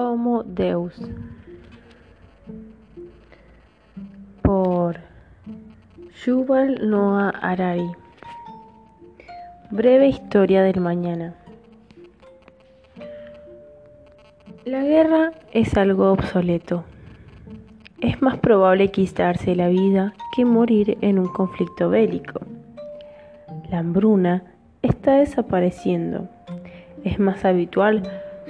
Homo Deus por Yuval Noah Harari Breve historia del mañana La guerra es algo obsoleto. Es más probable quitarse la vida que morir en un conflicto bélico. La hambruna está desapareciendo. Es más habitual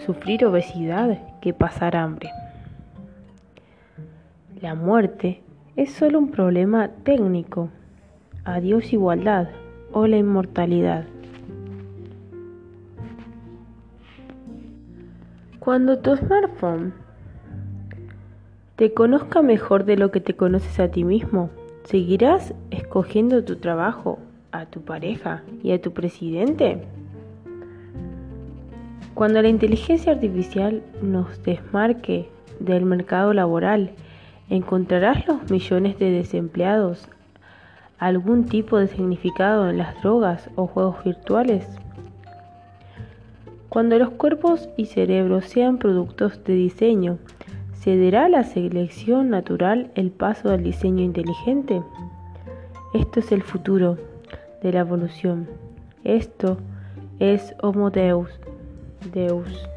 sufrir obesidad que pasar hambre. La muerte es solo un problema técnico. Adiós igualdad o la inmortalidad. Cuando tu smartphone te conozca mejor de lo que te conoces a ti mismo, ¿seguirás escogiendo tu trabajo, a tu pareja y a tu presidente? Cuando la inteligencia artificial nos desmarque del mercado laboral, ¿encontrarás los millones de desempleados algún tipo de significado en las drogas o juegos virtuales? Cuando los cuerpos y cerebros sean productos de diseño, ¿cederá la selección natural el paso al diseño inteligente? Esto es el futuro de la evolución. Esto es Homo Deus. Deus.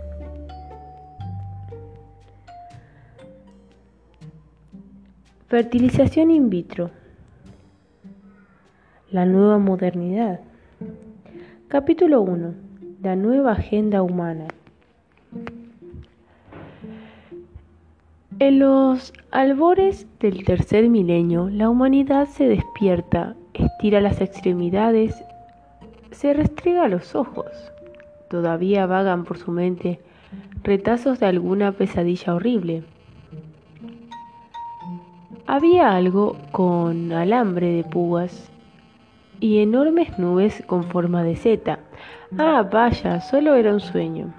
Fertilización in vitro. La nueva modernidad. Capítulo 1. La nueva agenda humana. En los albores del tercer milenio, la humanidad se despierta, estira las extremidades, se restriega los ojos Todavía vagan por su mente retazos de alguna pesadilla horrible. Había algo con alambre de púas y enormes nubes con forma de seta. Ah, vaya, solo era un sueño.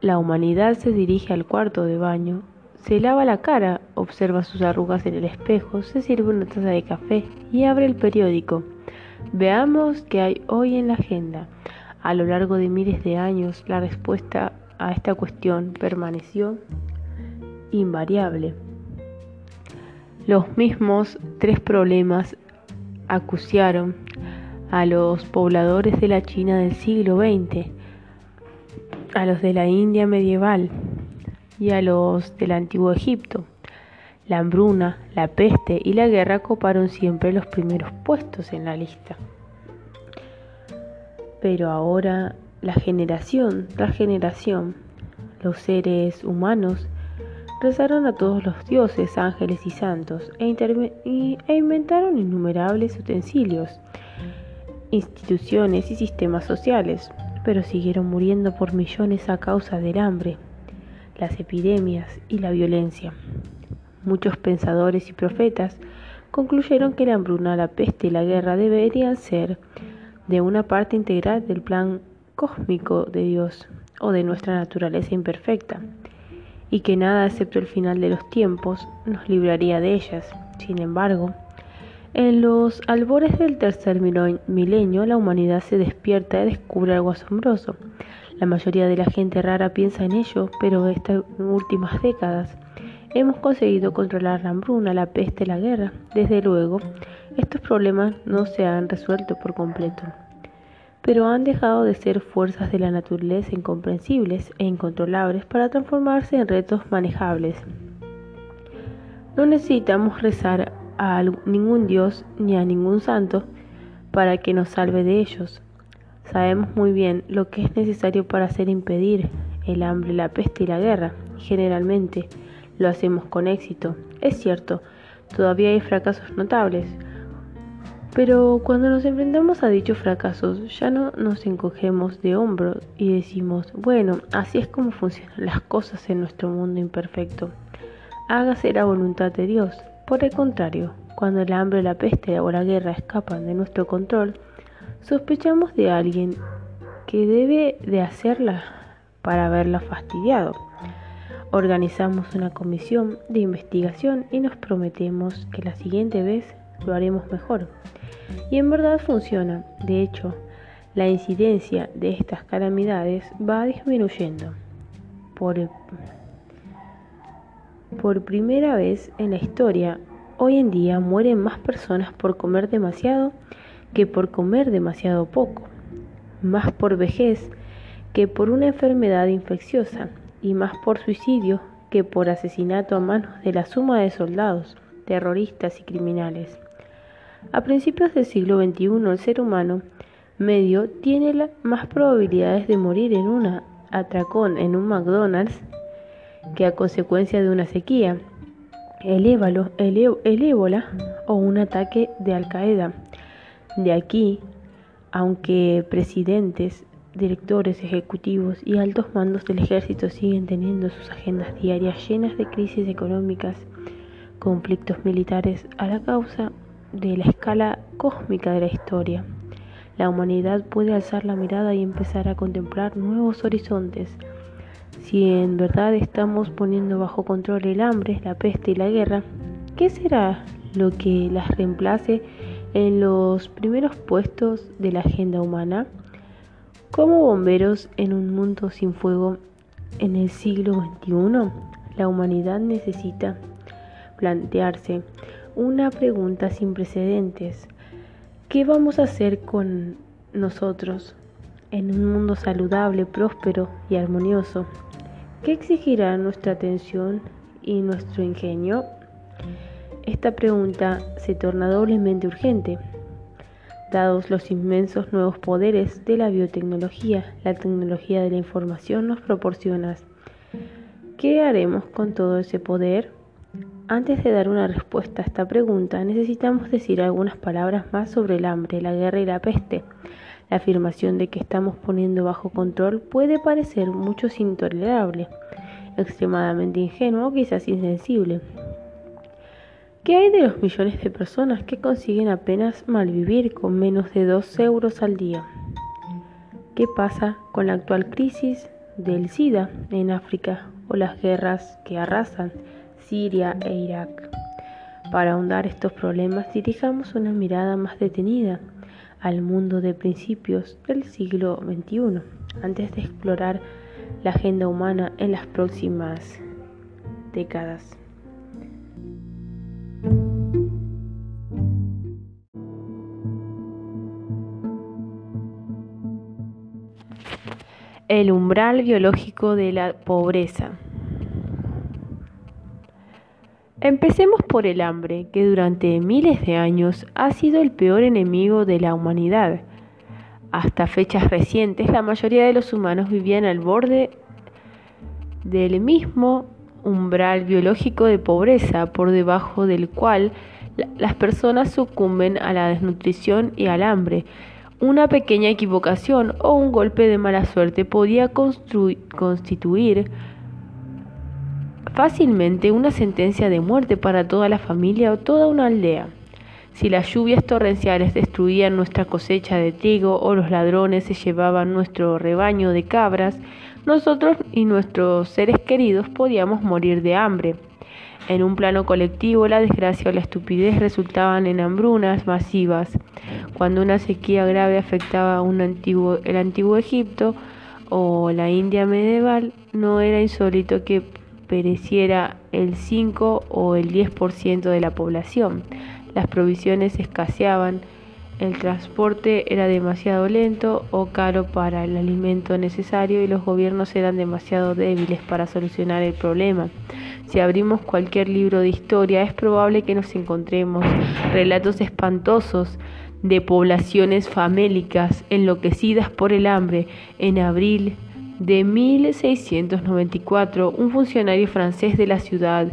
La humanidad se dirige al cuarto de baño, se lava la cara, observa sus arrugas en el espejo, se sirve una taza de café y abre el periódico. Veamos qué hay hoy en la agenda. A lo largo de miles de años, la respuesta a esta cuestión permaneció invariable. Los mismos tres problemas acuciaron a los pobladores de la China del siglo XX, a los de la India medieval y a los del antiguo Egipto. La hambruna, la peste y la guerra coparon siempre los primeros puestos en la lista. Pero ahora la generación tras generación, los seres humanos rezaron a todos los dioses, ángeles y santos e, e, inventaron innumerables utensilios, instituciones y sistemas sociales, pero siguieron muriendo por millones a causa del hambre, las epidemias y la violencia. Muchos pensadores y profetas concluyeron que la hambruna, la peste y la guerra deberían ser de una parte integral del plan cósmico de Dios o de nuestra naturaleza imperfecta, y que nada excepto el final de los tiempos nos libraría de ellas. Sin embargo, en los albores del tercer milenio la humanidad se despierta y descubre algo asombroso. La mayoría de la gente rara piensa en ello, pero estas últimas décadas hemos conseguido controlar la hambruna, la peste, la guerra. Desde luego, estos problemas no se han resuelto por completo, pero han dejado de ser fuerzas de la naturaleza incomprensibles e incontrolables para transformarse en retos manejables. No necesitamos rezar a ningún Dios ni a ningún santo para que nos salve de ellos. Sabemos muy bien lo que es necesario para hacer impedir el hambre, la peste y la guerra, y generalmente lo hacemos con éxito. Es cierto, todavía hay fracasos notables, pero cuando nos enfrentamos a dichos fracasos, ya no nos encogemos de hombros y decimos, bueno, así es como funcionan las cosas en nuestro mundo imperfecto. Hágase la voluntad de Dios. Por el contrario, cuando el hambre, la peste o la guerra escapan de nuestro control, sospechamos de alguien que debe de hacerla para haberla fastidiado. Organizamos una comisión de investigación y nos prometemos que la siguiente vez lo haremos mejor. Y en verdad funciona. De hecho, la incidencia de estas calamidades va disminuyendo. por, primera vez en la historia, hoy en día mueren más personas por comer demasiado que por comer demasiado poco, más por vejez que por una enfermedad infecciosa y más por suicidio que por asesinato a manos de la suma de soldados, terroristas y criminales. A principios del siglo XXI el ser humano medio tiene más probabilidades de morir en un atracón en un McDonald's que a consecuencia de una sequía, el, el ébola o un ataque de Al Qaeda. De aquí, aunque presidentes, directores ejecutivos y altos mandos del ejército siguen teniendo sus agendas diarias llenas de crisis económicas, conflictos militares a la causa de la escala cósmica de la historia. La humanidad puede alzar la mirada y empezar a contemplar nuevos horizontes. Si en verdad estamos poniendo bajo control el hambre, la peste y la guerra, ¿qué será lo que las reemplace en los primeros puestos de la agenda humana? Como bomberos en un mundo sin fuego en el siglo XXI, la humanidad necesita plantearse una pregunta sin precedentes. ¿Qué vamos a hacer con nosotros en un mundo saludable, próspero y armonioso? ¿Qué exigirá nuestra atención y nuestro ingenio? Esta pregunta se torna doblemente urgente Dados los inmensos nuevos poderes de la biotecnología, la tecnología de la información nos proporciona. ¿Qué haremos con todo ese poder? Antes de dar una respuesta a esta pregunta, necesitamos decir algunas palabras más sobre el hambre, la guerra y la peste. La afirmación de que estamos poniendo bajo control puede parecer mucho intolerable, extremadamente ingenuo quizás insensible. ¿Qué hay de los millones de personas que consiguen apenas malvivir con menos de 2 euros al día? ¿Qué pasa con la actual crisis del SIDA en África o las guerras que arrasan Siria e Irak? Para ahondar estos problemas, dirijamos una mirada más detenida al mundo de principios del siglo XXI, antes de explorar la agenda humana en las próximas décadas. El umbral biológico de la pobreza. Empecemos por el hambre, que durante miles de años ha sido el peor enemigo de la humanidad. Hasta fechas recientes, la mayoría de los humanos vivían al borde del mismo umbral biológico de pobreza, por debajo del cual las personas sucumben a la desnutrición y al hambre. Una pequeña equivocación o un golpe de mala suerte podía constituir fácilmente una sentencia de muerte para toda la familia o toda una aldea. Si las lluvias torrenciales destruían nuestra cosecha de trigo o los ladrones se llevaban nuestro rebaño de cabras, nosotros y nuestros seres queridos podíamos morir de hambre. En un plano colectivo, la desgracia o la estupidez resultaban en hambrunas masivas. Cuando una sequía grave afectaba un antiguo, el antiguo Egipto o la India medieval, no era insólito que pereciera el 5 o el 10% de la población. Las provisiones escaseaban, el transporte era demasiado lento o caro para el alimento necesario y los gobiernos eran demasiado débiles para solucionar el problema. Si abrimos cualquier libro de historia es probable que nos encontremos relatos espantosos de poblaciones famélicas enloquecidas por el hambre. En abril de 1694, un funcionario francés de la ciudad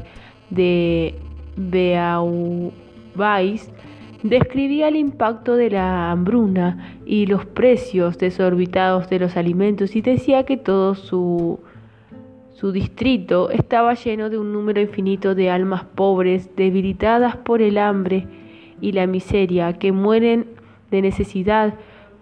de Beauvais describía el impacto de la hambruna y los precios desorbitados de los alimentos y decía que todo su, su distrito estaba lleno de un número infinito de almas pobres, debilitadas por el hambre y la miseria, que mueren de necesidad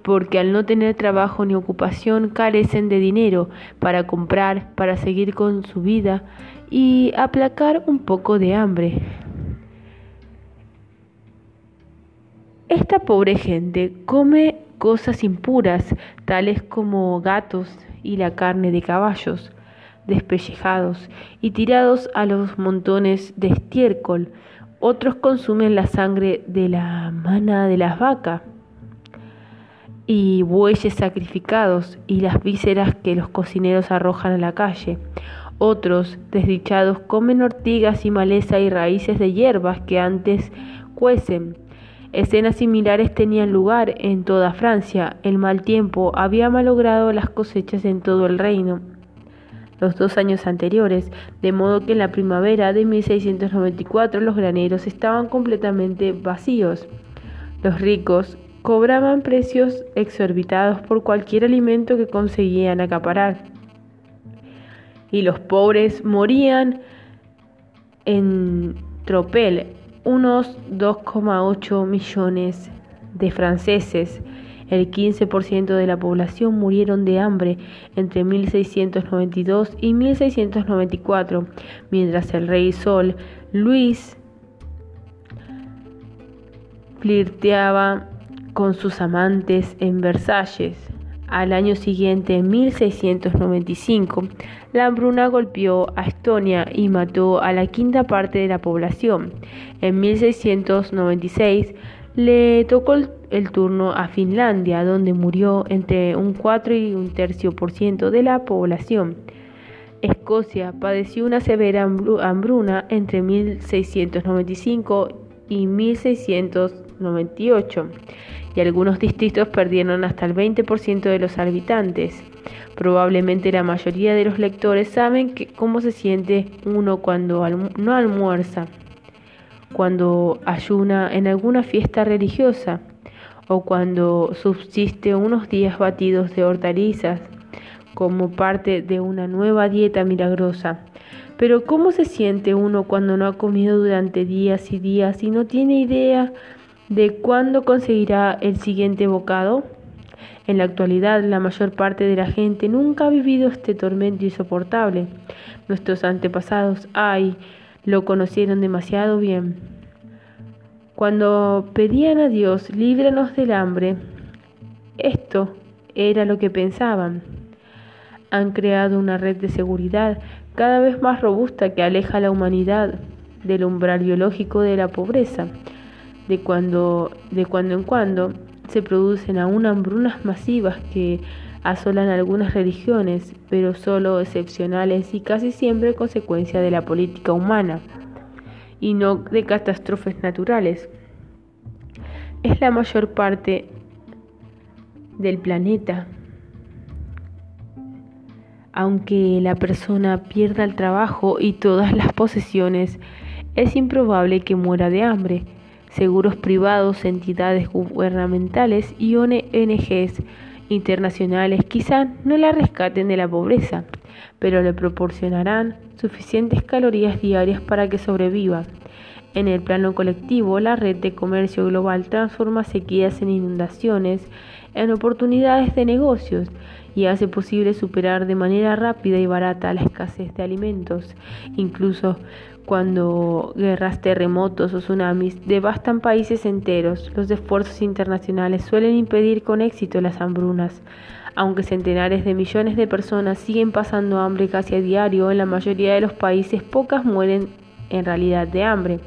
porque al no tener trabajo ni ocupación carecen de dinero para comprar, para seguir con su vida y aplacar un poco de hambre. Esta pobre gente come cosas impuras, tales como gatos y la carne de caballos. despellejados y tirados a los montones de estiércol. Otros consumen la sangre de la mana de las vacas y bueyes sacrificados y las vísceras que los cocineros arrojan a la calle. Otros, desdichados, comen ortigas y maleza y raíces de hierbas que antes cuecen. Escenas similares tenían lugar en toda Francia. El mal tiempo había malogrado las cosechas en todo el reino los dos años anteriores, de modo que en la primavera de 1694 los graneros estaban completamente vacíos. Los ricos cobraban precios exorbitados por cualquier alimento que conseguían acaparar. Y los pobres morían en tropel unos 2,8 millones de franceses. El 15% de la población murieron de hambre entre 1692 y 1694, mientras el rey Sol, Luis, flirteaba con sus amantes en Versalles. Al año siguiente, en 1695, la hambruna golpeó a Estonia y mató a la quinta parte de la población. En 1696 le tocó el, turno a Finlandia, donde murió entre un 4 y un tercio por ciento de la población. Escocia padeció una severa hambruna entre 1695 y 1698 y algunos distritos perdieron hasta el 20% de los habitantes. Probablemente la mayoría de los lectores saben cómo se siente uno cuando no almuerza, cuando ayuna en alguna fiesta religiosa o cuando subsiste unos días batidos de hortalizas como parte de una nueva dieta milagrosa. Pero ¿cómo se siente uno cuando no ha comido durante días y días y no tiene idea de cuándo conseguirá el siguiente bocado? En la actualidad, la mayor parte de la gente nunca ha vivido este tormento insoportable. Nuestros antepasados, ay, lo conocieron demasiado bien. Cuando pedían a Dios, líbranos del hambre, esto era lo que pensaban. Han creado una red de seguridad cada vez más robusta que aleja a la humanidad del umbral biológico de la pobreza de cuando, de cuando en cuando se producen aún hambrunas masivas que asolan algunas religiones, pero solo excepcionales y casi siempre consecuencia de la política humana y no de catástrofes naturales. Es la mayor parte del planeta. Aunque la persona pierda el trabajo y todas las posesiones, es improbable que muera de hambre seguros privados, entidades gubernamentales y ONGs internacionales quizá no la rescaten de la pobreza, pero le proporcionarán suficientes calorías diarias para que sobreviva. En el plano colectivo, la red de comercio global transforma sequías en inundaciones en oportunidades de negocios y hace posible superar de manera rápida y barata la escasez de alimentos, incluso cuando guerras, terremotos o tsunamis devastan países enteros, los esfuerzos internacionales suelen impedir con éxito las hambrunas. Aunque centenares de millones de personas siguen pasando hambre casi a diario, en la mayoría de los países pocas mueren en realidad de hambre.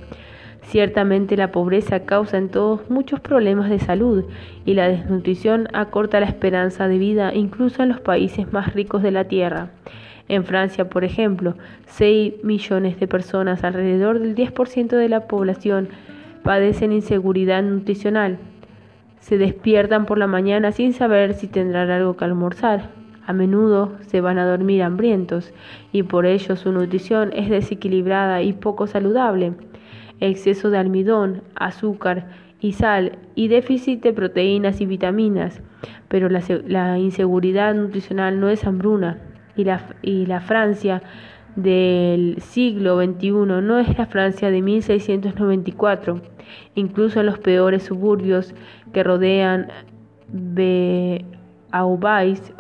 Ciertamente la pobreza causa en todos muchos problemas de salud y la desnutrición acorta la esperanza de vida incluso en los países más ricos de la tierra. En Francia, por ejemplo, 6 millones de personas, alrededor del 10% de la población, padecen inseguridad nutricional. Se despiertan por la mañana sin saber si tendrán algo que almorzar. A menudo se van a dormir hambrientos y por ello su nutrición es desequilibrada y poco saludable. Exceso de almidón, azúcar y sal y déficit de proteínas y vitaminas. Pero la, la inseguridad nutricional no es hambruna, y la, y la Francia del siglo XXI no es la Francia de 1694. Incluso en los peores suburbios que rodean Beauvais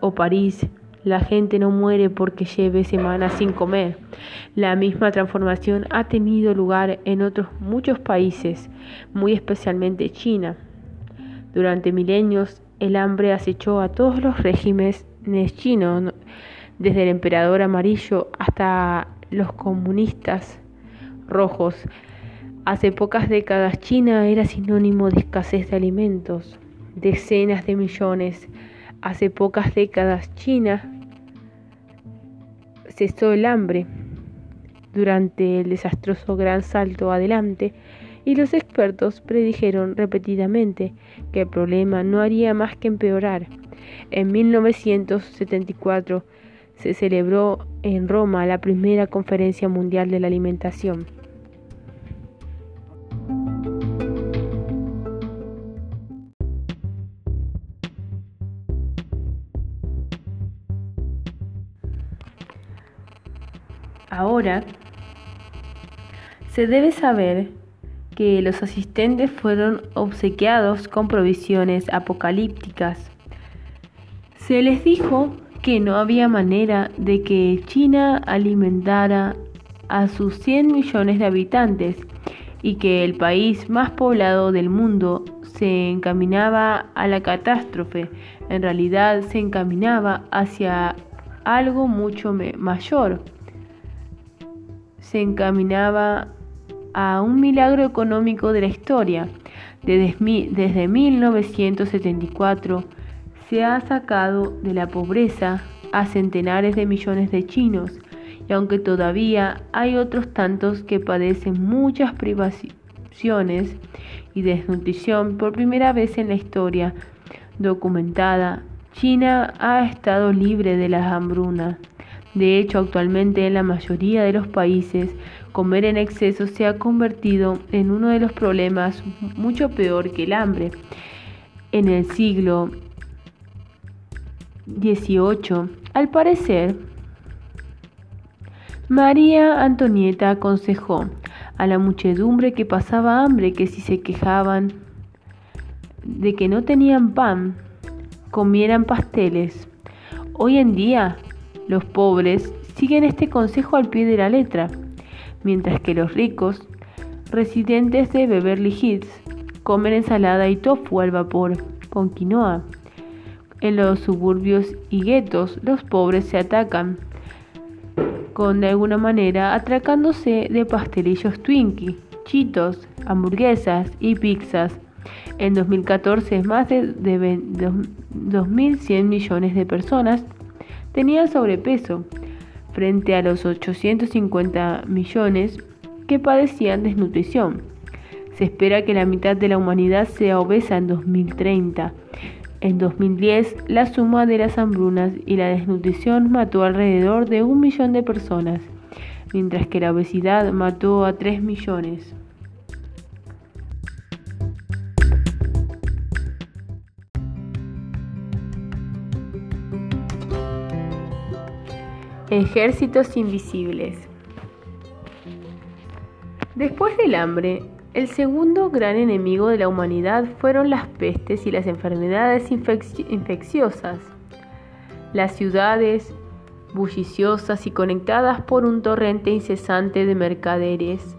o París, la gente no muere porque lleve semanas sin comer. La misma transformación ha tenido lugar en otros muchos países, muy especialmente China. Durante milenios, el hambre acechó a todos los regímenes chinos desde el emperador amarillo hasta los comunistas rojos. Hace pocas décadas China era sinónimo de escasez de alimentos, decenas de millones. Hace pocas décadas China cesó el hambre durante el desastroso gran salto adelante y los expertos predijeron repetidamente que el problema no haría más que empeorar. En 1974 se celebró en Roma la primera conferencia mundial de la alimentación. Ahora, se debe saber que los asistentes fueron obsequiados con provisiones apocalípticas. Se les dijo que no había manera de que China alimentara a sus 100 millones de habitantes y que el país más poblado del mundo se encaminaba a la catástrofe, en realidad se encaminaba hacia algo mucho mayor. Se encaminaba a un milagro económico de la historia. Desde, desde 1974 se ha sacado de la pobreza a centenares de millones de chinos y aunque todavía hay otros tantos que padecen muchas privaciones y desnutrición por primera vez en la historia documentada, China ha estado libre de las hambrunas. De hecho, actualmente en la mayoría de los países, comer en exceso se ha convertido en uno de los problemas mucho peor que el hambre. En el siglo 18. Al parecer, María Antonieta aconsejó a la muchedumbre que pasaba hambre que si se quejaban de que no tenían pan, comieran pasteles. Hoy en día, los pobres siguen este consejo al pie de la letra, mientras que los ricos, residentes de Beverly Hills, comen ensalada y tofu al vapor con quinoa. En los suburbios y guetos, los pobres se atacan con de alguna manera atracándose de pastelillos Twinkie, chitos, hamburguesas y pizzas. En 2014, más de, de 2.100 millones de personas tenían sobrepeso, frente a los 850 millones que padecían desnutrición. Se espera que la mitad de la humanidad sea obesa en 2030 en 2010, la suma de las hambrunas y la desnutrición mató alrededor de un millón de personas, mientras que la obesidad mató a 3 millones. Ejércitos invisibles. Después del hambre, el segundo gran enemigo de la humanidad fueron las pestes y las enfermedades infecciosas. Las ciudades, bulliciosas y conectadas por un torrente incesante de mercaderes,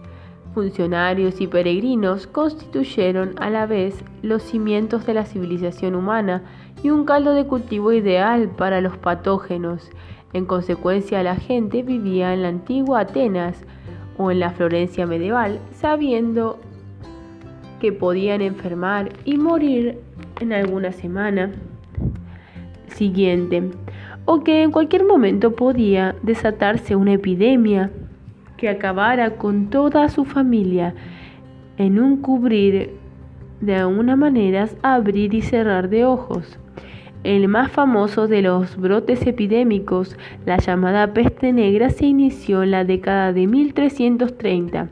funcionarios y peregrinos, constituyeron a la vez los cimientos de la civilización humana y un caldo de cultivo ideal para los patógenos. En consecuencia, la gente vivía en la antigua Atenas o en la Florencia medieval, sabiendo que podían enfermar y morir en alguna semana siguiente, o que en cualquier momento podía desatarse una epidemia que acabara con toda su familia en un cubrir de alguna manera abrir y cerrar de ojos. El más famoso de los brotes epidémicos, la llamada peste negra, se inició en la década de 1330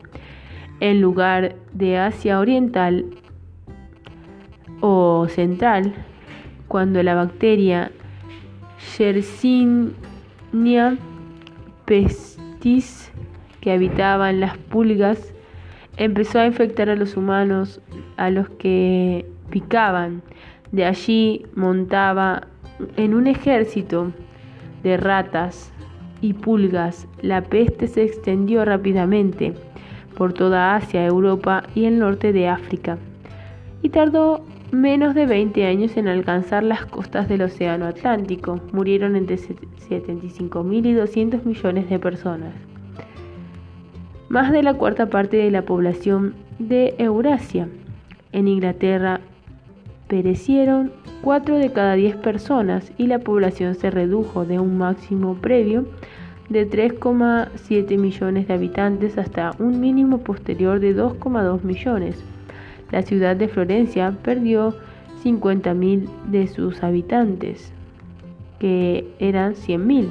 en lugar de Asia Oriental o Central, cuando la bacteria Yersinia pestis que habitaba en las pulgas empezó a infectar a los humanos a los que picaban. De allí montaba en un ejército de ratas y pulgas. La peste se extendió rápidamente por toda Asia, Europa y el norte de África, y tardó menos de 20 años en alcanzar las costas del Océano Atlántico. Murieron entre 75.000 y 200 millones de personas. Más de la cuarta parte de la población de Eurasia. En Inglaterra perecieron 4 de cada 10 personas y la población se redujo de un máximo previo de 3,7 millones de habitantes hasta un mínimo posterior de 2,2 millones. La ciudad de Florencia perdió 50.000 de sus habitantes, que eran 100.000.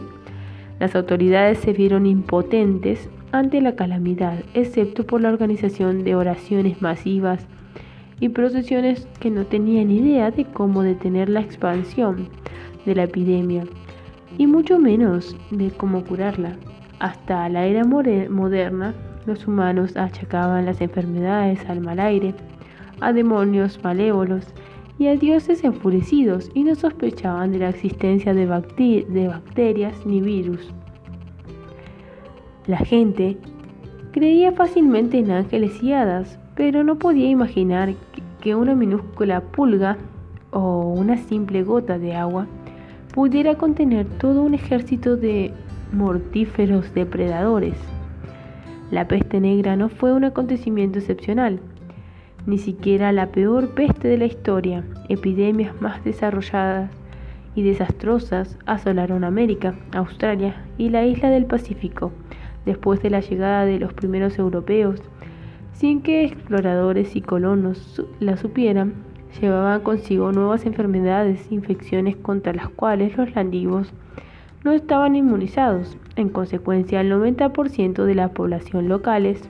Las autoridades se vieron impotentes ante la calamidad, excepto por la organización de oraciones masivas y procesiones que no tenían idea de cómo detener la expansión de la epidemia y mucho menos de cómo curarla. Hasta la era moderna, los humanos achacaban las enfermedades al mal aire, a demonios malévolos y a dioses enfurecidos y no sospechaban de la existencia de, de bacterias ni virus. La gente creía fácilmente en ángeles y hadas, pero no podía imaginar que una minúscula pulga o una simple gota de agua pudiera contener todo un ejército de mortíferos depredadores. La peste negra no fue un acontecimiento excepcional, ni siquiera la peor peste de la historia. Epidemias más desarrolladas y desastrosas asolaron América, Australia y la isla del Pacífico después de la llegada de los primeros europeos, sin que exploradores y colonos la supieran llevaban consigo nuevas enfermedades, infecciones contra las cuales los landivos no estaban inmunizados. En consecuencia, el 90% de la población locales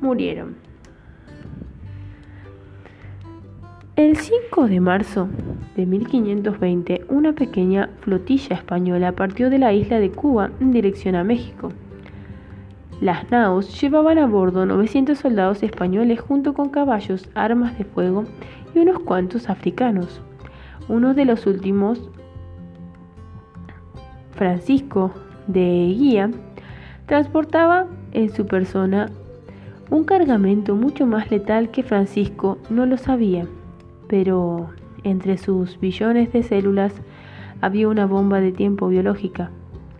murieron. El 5 de marzo de 1520, una pequeña flotilla española partió de la isla de Cuba en dirección a México. Las naos llevaban a bordo 900 soldados españoles junto con caballos, armas de fuego y unos cuantos africanos. Uno de los últimos, Francisco de Guía, transportaba en su persona un cargamento mucho más letal que Francisco no lo sabía, pero entre sus billones de células había una bomba de tiempo biológica,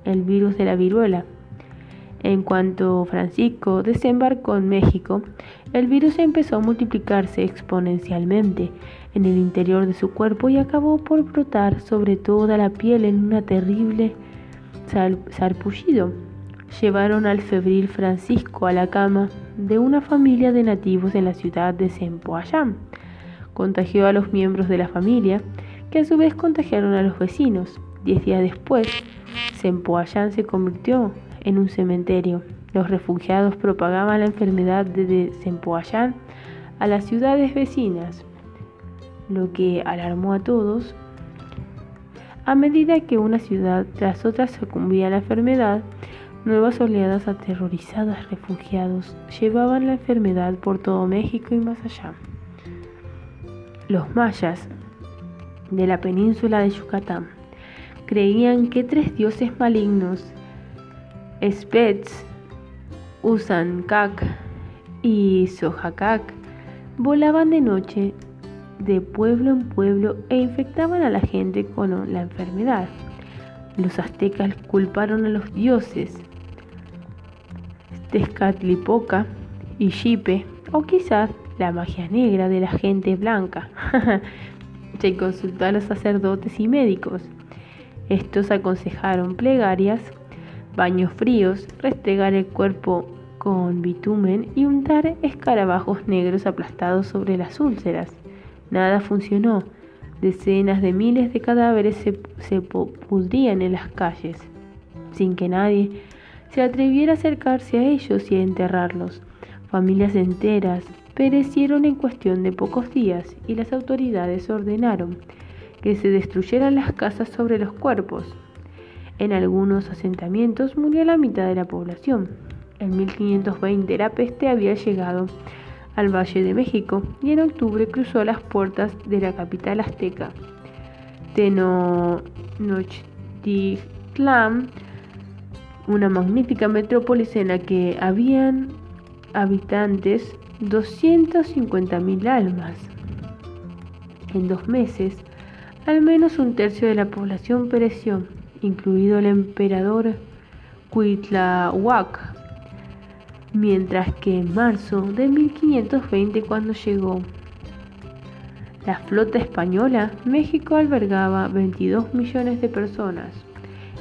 el virus de la viruela en cuanto Francisco desembarcó en México, el virus empezó a multiplicarse exponencialmente en el interior de su cuerpo y acabó por brotar sobre toda la piel en un terrible sarpullido. Llevaron al febril Francisco a la cama de una familia de nativos en la ciudad de Sempoayán. Contagió a los miembros de la familia, que a su vez contagiaron a los vecinos. Diez días después, Sempoayán se convirtió en un cementerio. Los refugiados propagaban la enfermedad desde Sempoayán a las ciudades vecinas, lo que alarmó a todos. A medida que una ciudad tras otra sucumbía a la enfermedad, nuevas oleadas aterrorizadas refugiados llevaban la enfermedad por todo México y más allá. Los mayas de la península de Yucatán creían que tres dioses malignos Spets, Usankak y Sohakak volaban de noche de pueblo en pueblo e infectaban a la gente con la enfermedad. Los aztecas culparon a los dioses Tezcatlipoca y Xipe, o quizás la magia negra de la gente blanca. Se consultó a los sacerdotes y médicos. Estos aconsejaron plegarias baños fríos, restregar el cuerpo con bitumen y untar escarabajos negros aplastados sobre las úlceras. Nada funcionó. Decenas de miles de cadáveres se, pudrían en las calles, sin que nadie se atreviera a acercarse a ellos y a enterrarlos. Familias enteras perecieron en cuestión de pocos días y las autoridades ordenaron que se destruyeran las casas sobre los cuerpos. En algunos asentamientos murió la mitad de la población. En 1520 la peste había llegado al Valle de México y en octubre cruzó las puertas de la capital azteca, Tenochtitlan, una magnífica metrópolis en la que habían habitantes 250.000 almas. En dos meses, al menos un tercio de la población pereció, incluido el emperador Cuitlahuac, mientras que en marzo de 1520 cuando llegó la flota española, México albergaba 22 millones de personas.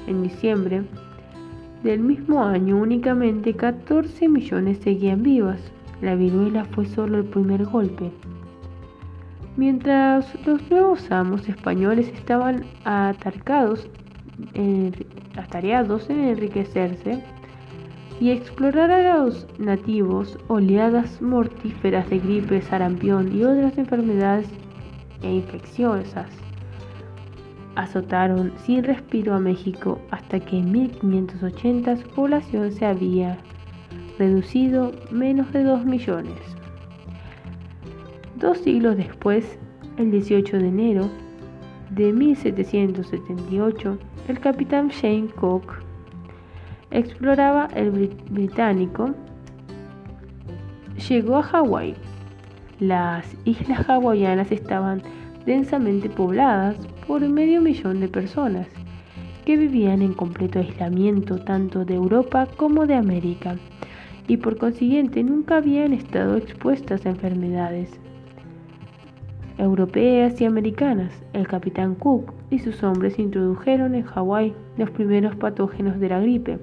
En diciembre del mismo año únicamente 14 millones seguían vivas. La viruela fue solo el primer golpe. Mientras los nuevos amos españoles estaban atareados en enriquecerse y explorar a los nativos, oleadas mortíferas de gripe, sarampión y otras enfermedades e infecciosas azotaron sin respiro a México hasta que en 1580 su población se había reducido menos de 2 millones. Dos siglos después, el 18 de enero de 1778, el capitán Shane Cook exploraba el británico, llegó a Hawái. Las islas hawaianas estaban densamente pobladas por medio millón de personas que vivían en completo aislamiento tanto de Europa como de América y por consiguiente nunca habían estado expuestas a enfermedades europeas y americanas. El capitán Cook y sus hombres introdujeron en Hawái los primeros patógenos de la gripe,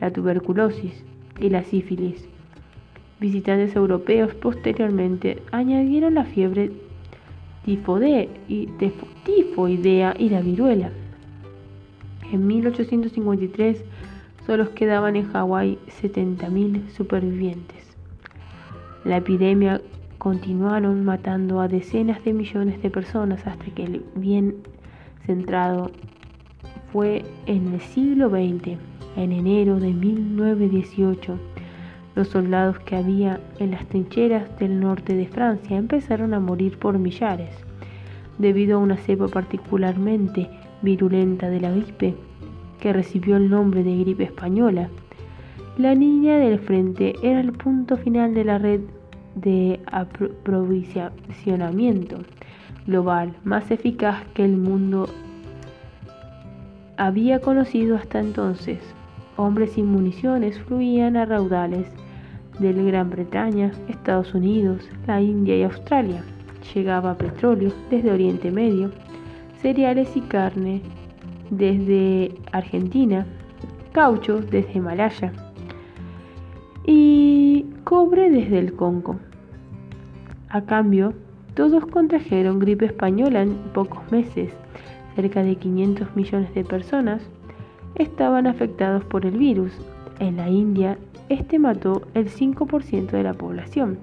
la tuberculosis y la sífilis. Visitantes europeos posteriormente añadieron la fiebre tifoidea y la viruela. En 1853 solo quedaban en Hawái 70.000 supervivientes. La epidemia continuaron matando a decenas de millones de personas hasta que el bien centrado fue en el siglo XX, en enero de 1918 los soldados que había en las trincheras del norte de Francia empezaron a morir por millares, debido a una cepa particularmente virulenta de la gripe, que recibió el nombre de gripe española. La línea del frente era el punto final de la red de aprovisionamiento global más eficaz que el mundo había conocido hasta entonces. Hombres sin municiones fluían a raudales de Gran Bretaña, Estados Unidos, la India y Australia. Llegaba petróleo desde Oriente Medio, cereales y carne desde Argentina, caucho desde Himalaya y cobre desde el Congo. A cambio, todos contrajeron gripe española en pocos meses. Cerca de 500 millones de personas estaban afectados por el virus. En la India este mató el 5% de la población,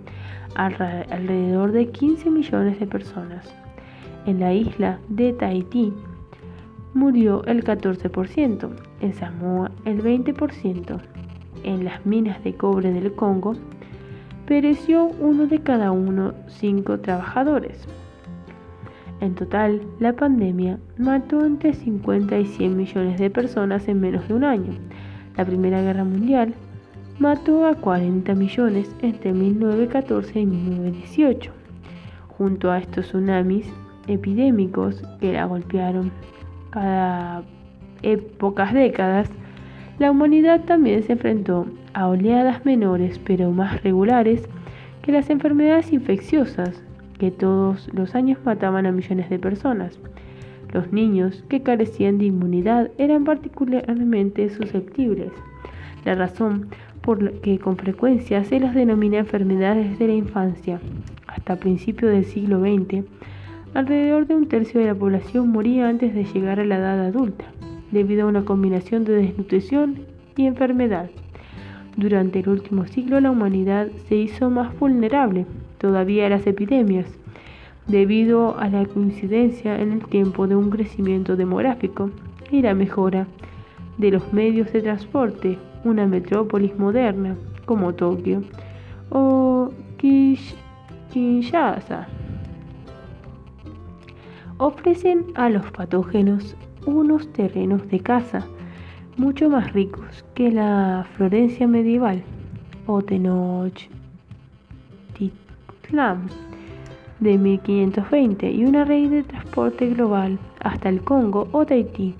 alrededor de 15 millones de personas. En la isla de Tahití murió el 14%, en Samoa el 20%. En las minas de cobre del Congo pereció uno de cada uno cinco trabajadores. En total, la pandemia mató entre 50 y 100 millones de personas en menos de un año. La Primera Guerra Mundial mató a 40 millones entre 1914 y 1918, junto a estos tsunamis epidémicos que la golpearon cada pocas décadas, la humanidad también se enfrentó a oleadas menores pero más regulares que las enfermedades infecciosas que todos los años mataban a millones de personas. Los niños que carecían de inmunidad eran particularmente susceptibles. La razón por que con frecuencia se las denomina enfermedades de la infancia. Hasta principios del siglo XX, alrededor de un tercio de la población moría antes de llegar a la edad adulta, debido a una combinación de desnutrición y enfermedad. Durante el último siglo la humanidad se hizo más vulnerable todavía a las epidemias, debido a la coincidencia en el tiempo de un crecimiento demográfico y la mejora de los medios de transporte, una metrópolis moderna como Tokio o Kinshasa ofrecen a los patógenos unos terrenos de caza mucho más ricos que la Florencia medieval o Tenochtitlan. de 1520 y una red de transporte global hasta el Congo o Tahití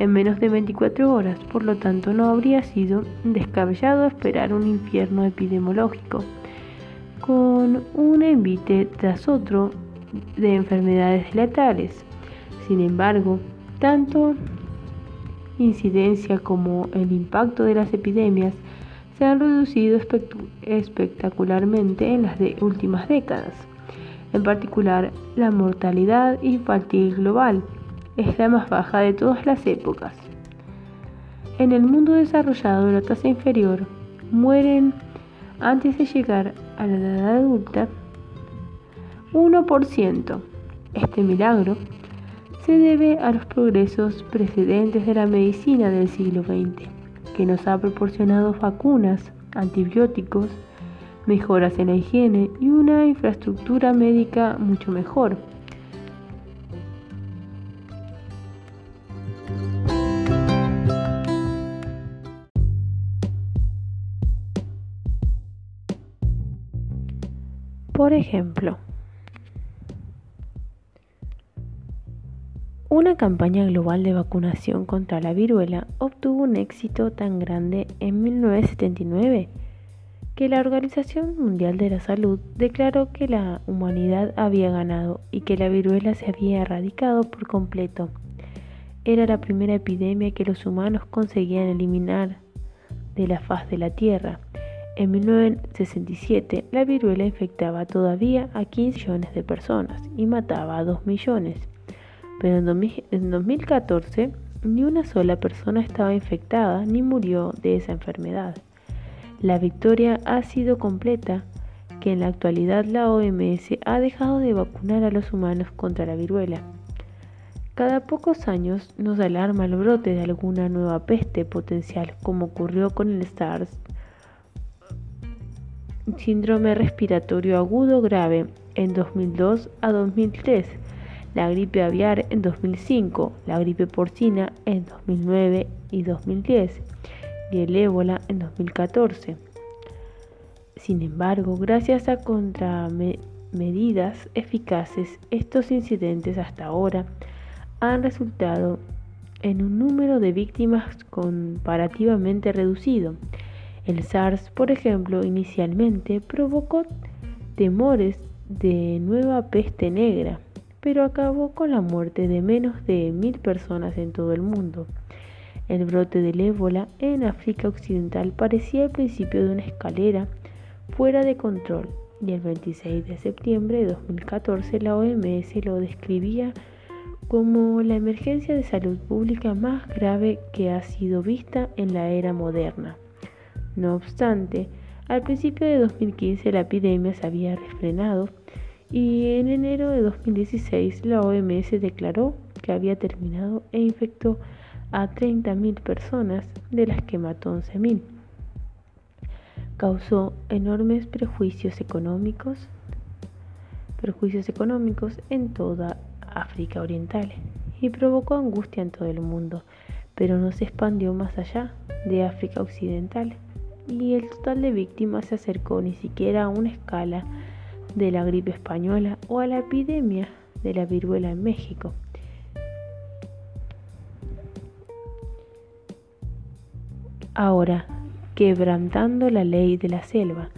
en menos de 24 horas, por lo tanto no habría sido descabellado esperar un infierno epidemiológico con un envite tras otro de enfermedades letales. Sin embargo, tanto incidencia como el impacto de las epidemias se han reducido espectacularmente en las últimas décadas. En particular, la mortalidad infantil global es la más baja de todas las épocas. En el mundo desarrollado, la tasa inferior mueren antes de llegar a la edad adulta 1%. Este milagro se debe a los progresos precedentes de la medicina del siglo XX, que nos ha proporcionado vacunas, antibióticos, mejoras en la higiene y una infraestructura médica mucho mejor. Por ejemplo, una campaña global de vacunación contra la viruela obtuvo un éxito tan grande en 1979 que la Organización Mundial de la Salud declaró que la humanidad había ganado y que la viruela se había erradicado por completo. Era la primera epidemia que los humanos conseguían eliminar de la faz de la Tierra. En 1967, la viruela infectaba todavía a 15 millones de personas y mataba a 2 millones. Pero en 2014, ni una sola persona estaba infectada ni murió de esa enfermedad. La victoria ha sido completa que en la actualidad la OMS ha dejado de vacunar a los humanos contra la viruela. Cada pocos años nos alarma el brote de alguna nueva peste potencial, como ocurrió con el SARS, síndrome respiratorio agudo grave en 2002 a 2003, la gripe aviar en 2005, la gripe porcina en 2009 y 2010 y el ébola en 2014. Sin embargo, gracias a contramedidas eficaces, estos incidentes hasta ahora han resultado en un número de víctimas comparativamente reducido. El SARS, por ejemplo, inicialmente provocó temores de nueva peste negra, pero acabó con la muerte de menos de mil personas en todo el mundo. El brote del ébola en África Occidental parecía el principio de una escalera fuera de control y el 26 de septiembre de 2014 la OMS lo describía como la emergencia de salud pública más grave que ha sido vista en la era moderna. No obstante, al principio de 2015 la epidemia se había refrenado y en enero de 2016 la OMS declaró que había terminado e infectó a 30.000 personas, de las que mató 11.000. Causó enormes prejuicios económicos, prejuicios económicos en toda África Oriental y provocó angustia en todo el mundo, pero no se expandió más allá de África Occidental y el total de víctimas se acercó ni siquiera a una escala de la gripe española o a la epidemia de la viruela en México. Ahora, quebrantando la ley de la selva.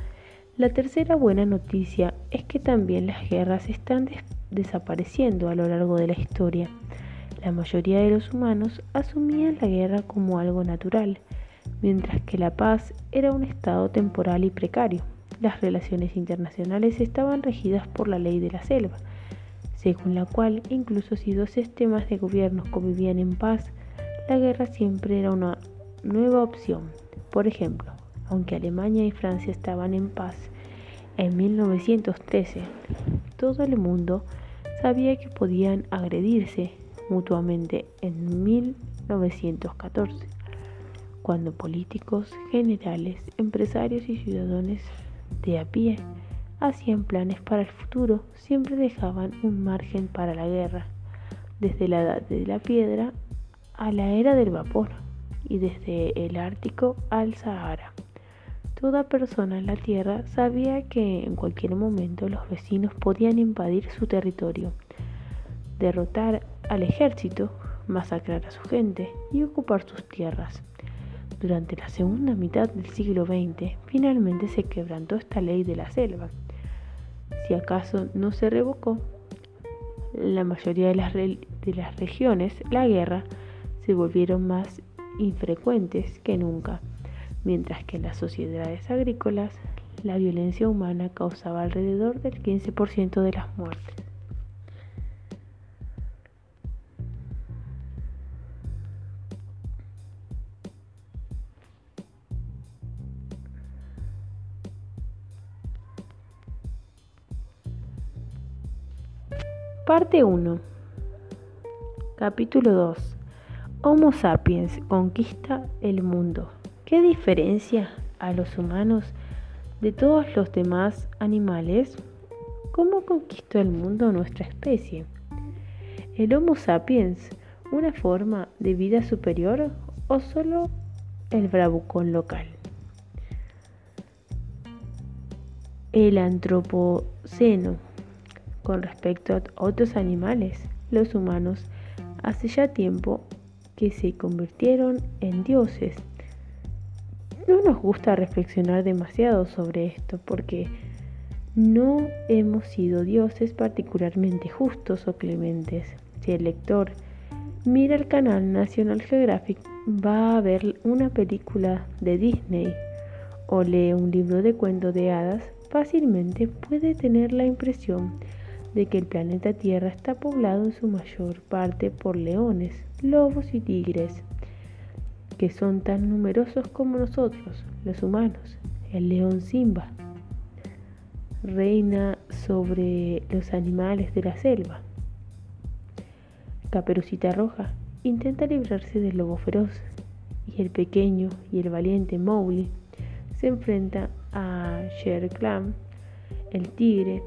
La tercera buena noticia es que también las guerras están desapareciendo a lo largo de la historia. La mayoría de los humanos asumían la guerra como algo natural, mientras que la paz era un estado temporal y precario. Las relaciones internacionales estaban regidas por la ley de la selva, según la cual incluso si dos sistemas de gobiernos convivían en paz, la guerra siempre era una nueva opción. Por ejemplo, aunque Alemania y Francia estaban en paz en 1913, todo el mundo sabía que podían agredirse mutuamente en 1914, cuando políticos, generales, empresarios y ciudadanos de a pie hacían planes para el futuro, siempre dejaban un margen para la guerra, desde la edad de la piedra a la era del vapor y desde el Ártico al Sahara. Toda persona en la Tierra sabía que en cualquier momento los vecinos podían invadir su territorio, derrotar al ejército, masacrar a su gente y ocupar sus tierras. Durante la segunda mitad del siglo XX, finalmente se quebrantó esta ley de la selva. Si acaso no se revocó, la mayoría de las, regiones, la guerra se volvieron más infrecuentes que nunca, mientras que en las sociedades agrícolas la violencia humana causaba alrededor del 15% de las muertes. Parte 1. Capítulo 2. Homo sapiens conquista el mundo. ¿Qué diferencia a los humanos de todos los demás animales? ¿Cómo conquistó el mundo nuestra especie? ¿El Homo sapiens una forma de vida superior o solo el bravucón local? El antropoceno con respecto a otros animales, los humanos, hace ya tiempo que se convirtieron en dioses. No nos gusta reflexionar demasiado sobre esto porque no hemos sido dioses particularmente justos o clementes. Si el lector mira el canal National Geographic va a ver una película de Disney o lee un libro de cuentos de hadas, fácilmente puede tener la impresión de que el planeta Tierra está poblado en su mayor parte por leones, lobos y tigres, que son tan numerosos como nosotros, los humanos. El león Simba reina sobre los animales de la selva. Caperucita Roja intenta librarse del lobo feroz y el pequeño y el valiente Mowgli se enfrenta a Shere Khan, el tigre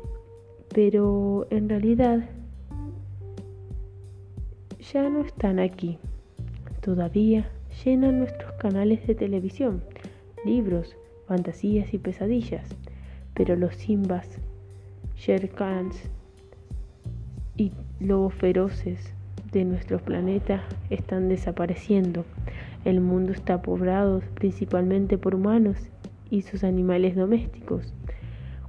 pero en realidad ya no están aquí. Todavía llenan nuestros canales de televisión, libros, fantasías y pesadillas, pero los Simbas, Shere y lobos feroces de nuestro planeta están desapareciendo. El mundo está poblado principalmente por humanos y sus animales domésticos.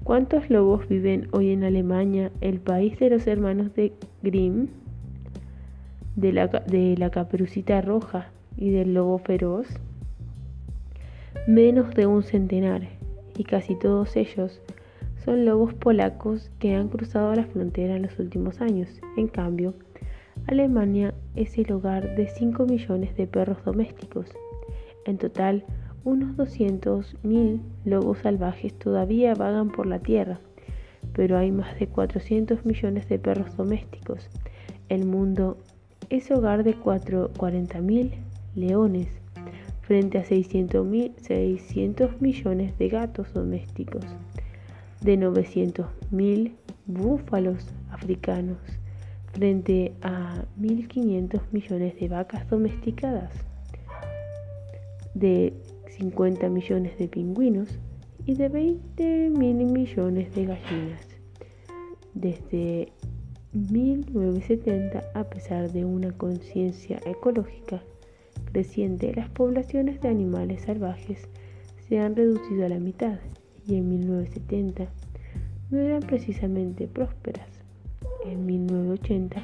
¿Cuántos lobos viven hoy en Alemania, el país de los hermanos de Grimm, de la, de la caperucita roja y del lobo feroz? Menos de un centenar, y casi todos ellos son lobos polacos que han cruzado la frontera en los últimos años. En cambio, Alemania es el hogar de 5 millones de perros domésticos. En total, unos 200.000 lobos salvajes todavía vagan por la tierra, pero hay más de 400 millones de perros domésticos. El mundo es hogar de 40.000 leones frente a 600, 600 millones de gatos domésticos, de 900.000 búfalos africanos frente a 1.500 millones de vacas domesticadas, de 50 millones de pingüinos y de 20 mil millones de gallinas. Desde 1970, a pesar de una conciencia ecológica creciente, las poblaciones de animales salvajes se han reducido a la mitad y en 1970 no eran precisamente prósperas. En 1980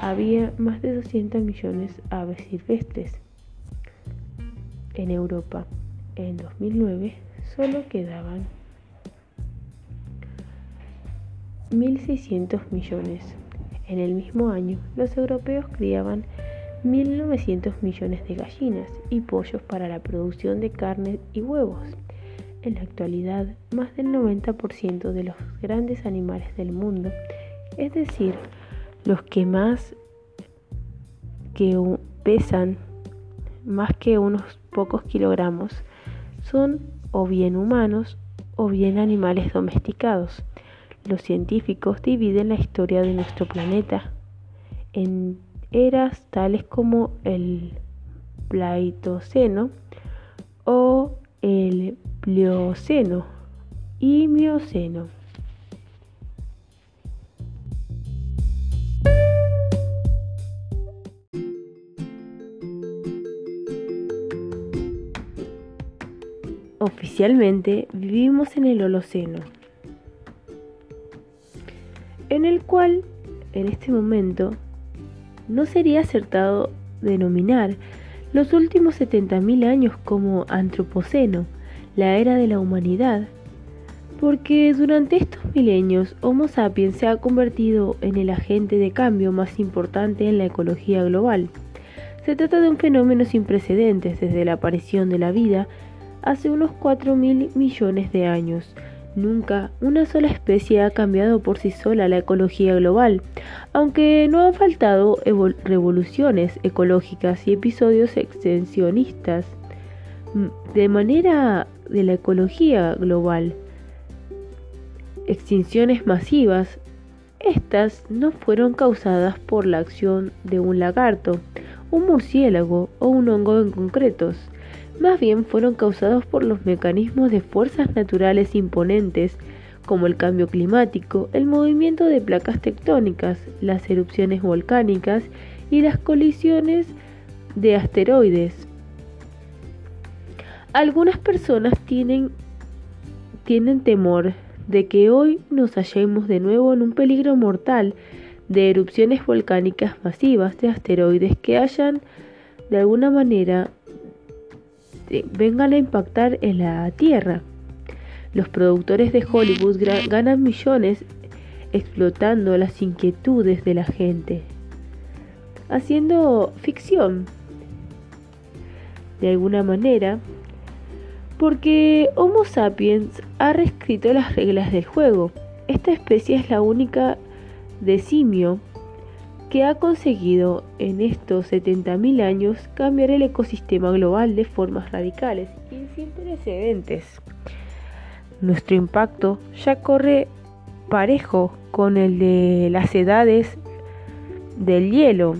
había más de 200 millones de aves silvestres en Europa. En 2009 solo quedaban 1.600 millones. En el mismo año, los europeos criaban 1.900 millones de gallinas y pollos para la producción de carne y huevos. En la actualidad, más del 90% de los grandes animales del mundo, es decir, los que más que pesan más que unos pocos kilogramos, son o bien humanos o bien animales domesticados. Los científicos dividen la historia de nuestro planeta en eras tales como el Pleistoceno o el Plioceno y Mioceno. Oficialmente vivimos en el Holoceno, en el cual en este momento no sería acertado denominar los últimos 70.000 años como Antropoceno, la era de la humanidad, porque durante estos milenios Homo sapiens se ha convertido en el agente de cambio más importante en la ecología global. Se trata de un fenómeno sin precedentes desde la aparición de la vida hace unos 4 mil millones de años. Nunca una sola especie ha cambiado por sí sola la ecología global, aunque no han faltado revoluciones ecológicas y episodios extensionistas de manera de la ecología global. Extinciones masivas, estas no fueron causadas por la acción de un lagarto, un murciélago o un hongo en concretos, más bien fueron causados por los mecanismos de fuerzas naturales imponentes como el cambio climático, el movimiento de placas tectónicas, las erupciones volcánicas y las colisiones de asteroides. Algunas personas tienen, tienen temor de que hoy nos hallemos de nuevo en un peligro mortal de erupciones volcánicas masivas de asteroides que hayan de alguna manera este, vengan a impactar en la Tierra. Los productores de Hollywood ganan millones explotando las inquietudes de la gente, haciendo ficción, de alguna manera, porque Homo sapiens ha reescrito las reglas del juego. Esta especie es la única de simio que ha conseguido en estos 70.000 años cambiar el ecosistema global de formas radicales y sin precedentes. Nuestro impacto ya corre parejo con el de las edades del hielo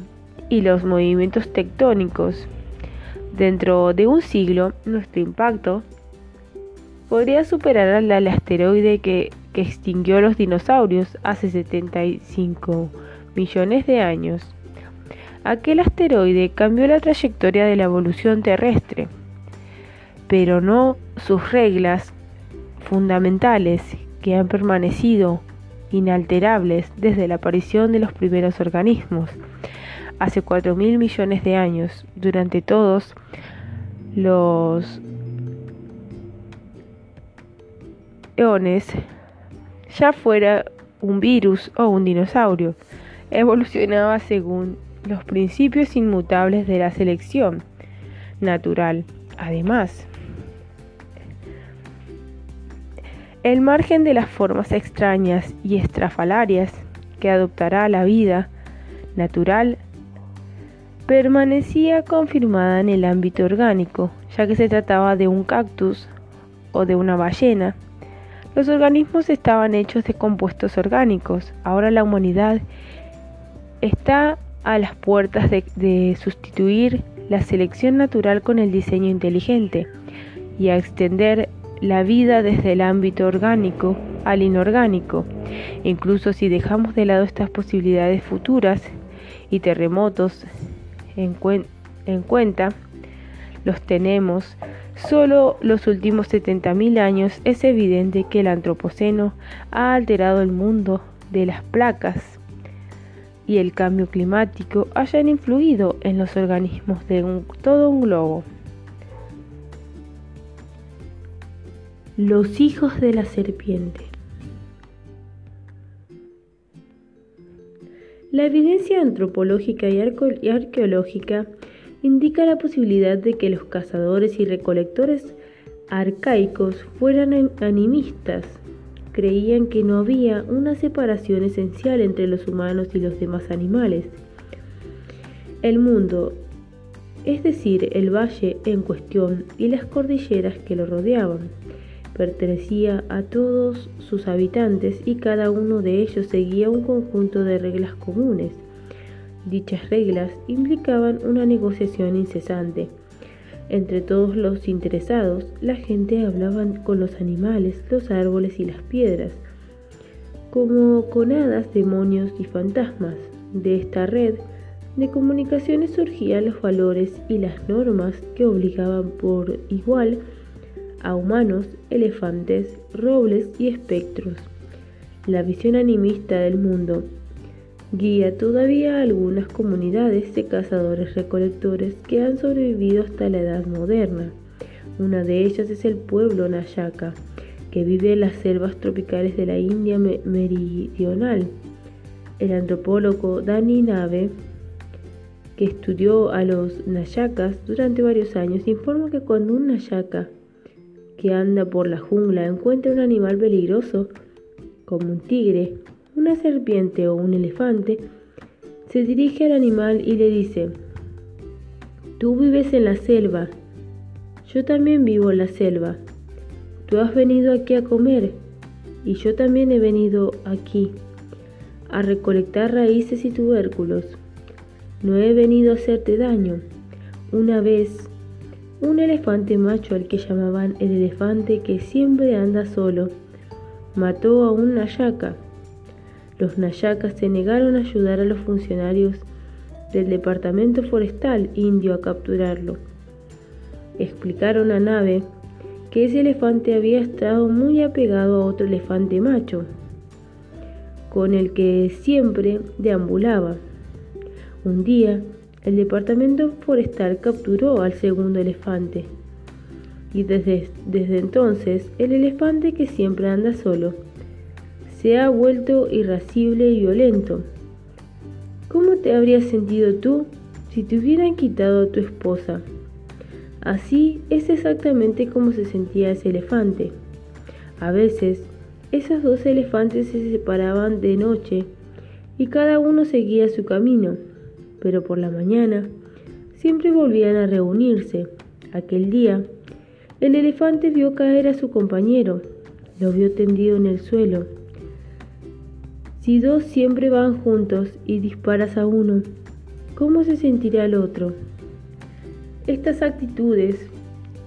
y los movimientos tectónicos. Dentro de un siglo, nuestro impacto podría superar al asteroide que, que extinguió los dinosaurios hace 75 millones de años, aquel asteroide cambió la trayectoria de la evolución terrestre, pero no sus reglas fundamentales que han permanecido inalterables desde la aparición de los primeros organismos, hace 4.000 millones de años, durante todos los eones, ya fuera un virus o un dinosaurio evolucionaba según los principios inmutables de la selección natural. Además, el margen de las formas extrañas y estrafalarias que adoptará la vida natural permanecía confirmada en el ámbito orgánico, ya que se trataba de un cactus o de una ballena. Los organismos estaban hechos de compuestos orgánicos. Ahora la humanidad está a las puertas de, sustituir la selección natural con el diseño inteligente y a extender la vida desde el ámbito orgánico al inorgánico. Incluso si dejamos de lado estas posibilidades futuras y terremotos en, en cuenta, los tenemos, solo los últimos 70.000 años es evidente que el antropoceno ha alterado el mundo de las placas y el cambio climático hayan influido en los organismos de todo un globo. Los hijos de la serpiente. La evidencia antropológica y arqueológica indica la posibilidad de que los cazadores y recolectores arcaicos fueran animistas creían que no había una separación esencial entre los humanos y los demás animales. El mundo, es decir, el valle en cuestión y las cordilleras que lo rodeaban, pertenecía a todos sus habitantes y cada uno de ellos seguía un conjunto de reglas comunes. Dichas reglas implicaban una negociación incesante Entre todos los interesados, la gente hablaba con los animales, los árboles y las piedras, como con hadas, demonios y fantasmas. De esta red de comunicaciones surgían los valores y las normas que obligaban por igual a humanos, elefantes, robles y espectros. La visión animista del mundo guía todavía algunas comunidades de cazadores-recolectores que han sobrevivido hasta la edad moderna. Una de ellas es el pueblo Nayaka, que vive en las selvas tropicales de la India meridional. El antropólogo Dani Nave, que estudió a los Nayakas durante varios años, informa que cuando un Nayaka que anda por la jungla encuentra un animal peligroso, como un tigre, una serpiente o un elefante, se dirige al animal y le dice, tú vives en la selva, yo también vivo en la selva, tú has venido aquí a comer y yo también he venido aquí a recolectar raíces y tubérculos. No he venido a hacerte daño. Una vez un elefante macho al que llamaban el elefante que siempre anda solo. Mató a un Nayaka. Los Nayakas se negaron a ayudar a los funcionarios del Departamento Forestal Indio a capturarlo. Explicaron a Nave que ese elefante había estado muy apegado a otro elefante macho, con el que siempre deambulaba. Un día, el departamento forestal capturó al segundo elefante. Y desde, desde entonces, el elefante que siempre anda solo se ha vuelto irascible y violento. ¿Cómo te habrías sentido tú si te hubieran quitado a tu esposa? Así es exactamente como se sentía ese elefante. A veces, esos dos elefantes se separaban de noche y cada uno seguía su camino pero por la mañana siempre volvían a reunirse. Aquel día, el elefante vio caer a su compañero, lo vio tendido en el suelo. Si dos siempre van juntos y disparas a uno, ¿cómo se sentirá el otro? Estas actitudes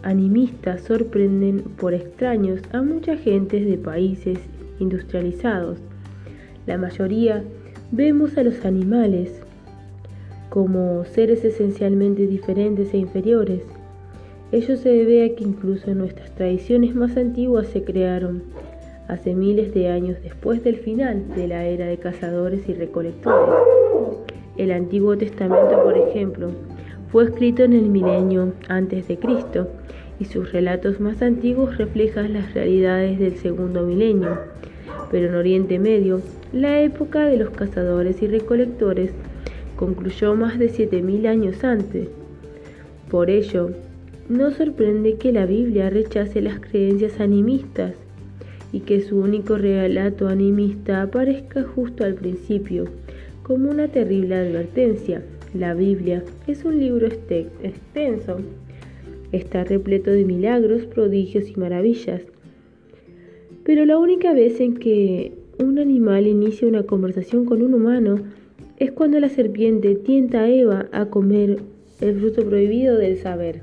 animistas sorprenden por extraños a mucha gente de países industrializados. La mayoría vemos a los animales como seres esencialmente diferentes e inferiores. Ello se debe a que incluso nuestras tradiciones más antiguas se crearon hace miles de años después del final de la era de cazadores y recolectores. El Antiguo Testamento, por ejemplo, fue escrito en el milenio antes de Cristo y sus relatos más antiguos reflejan las realidades del segundo milenio. Pero en Oriente Medio, la época de los cazadores y recolectores concluyó más de 7.000 años antes. Por ello, no sorprende que la Biblia rechace las creencias animistas y que su único relato animista aparezca justo al principio, como una terrible advertencia. La Biblia es un libro extenso, está repleto de milagros, prodigios y maravillas, pero la única vez en que un animal inicia una conversación con un humano es cuando la serpiente tienta a Eva a comer el fruto prohibido del saber.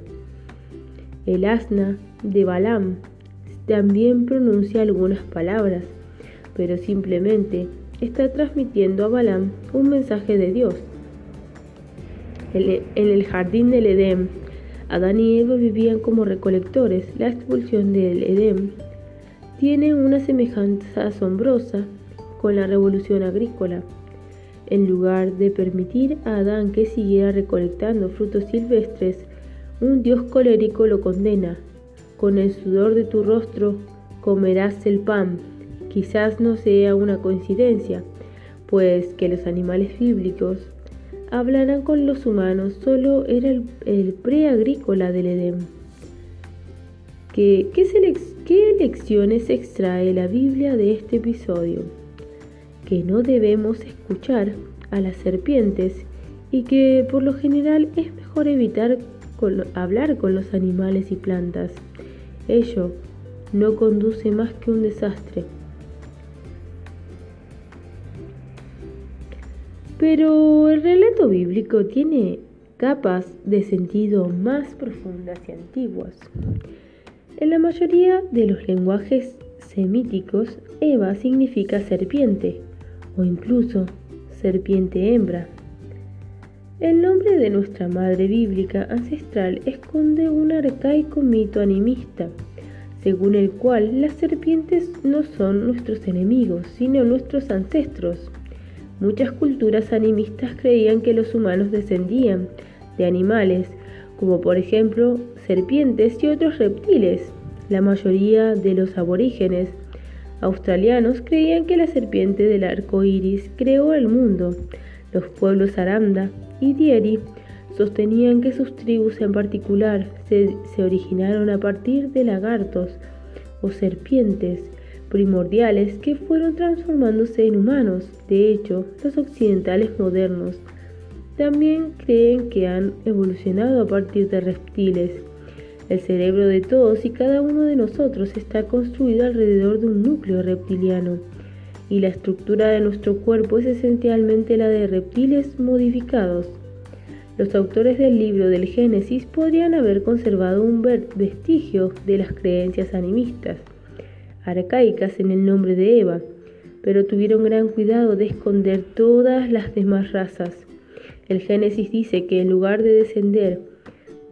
El asna de Balaam también pronuncia algunas palabras, pero simplemente está transmitiendo a Balaam un mensaje de Dios. En el jardín del Edén, Adán y Eva vivían como recolectores. La expulsión del Edén tiene una semejanza asombrosa con la revolución agrícola. En lugar de permitir a Adán que siguiera recolectando frutos silvestres, un Dios colérico lo condena. Con el sudor de tu rostro comerás el pan. Quizás no sea una coincidencia, pues que los animales bíblicos hablaran con los humanos solo era el, el preagrícola del Edén. ¿Qué, ¿Qué lecciones extrae la Biblia de este episodio? que no debemos escuchar a las serpientes y que por lo general es mejor evitar hablar con los animales y plantas. Ello no conduce más que un desastre. Pero el relato bíblico tiene capas de sentido más profundas y antiguas. En la mayoría de los lenguajes semíticos, Eva significa serpiente o incluso serpiente hembra. El nombre de nuestra madre bíblica ancestral esconde un arcaico mito animista, según el cual las serpientes no son nuestros enemigos, sino nuestros ancestros. Muchas culturas animistas creían que los humanos descendían de animales, como por ejemplo serpientes y otros reptiles. La mayoría de los aborígenes australianos creían que la serpiente del arco iris creó el mundo. Los pueblos Aranda y Dieri sostenían que sus tribus en particular se, se originaron a partir de lagartos o serpientes primordiales que fueron transformándose en humanos. De hecho, los occidentales modernos también creen que han evolucionado a partir de reptiles. El cerebro de todos y cada uno de nosotros está construido alrededor de un núcleo reptiliano y la estructura de nuestro cuerpo es esencialmente la de reptiles modificados. Los autores del libro del Génesis podrían haber conservado un vestigio de las creencias animistas, arcaicas en el nombre de Eva, pero tuvieron gran cuidado de esconder todas las demás razas. El Génesis dice que en lugar de descender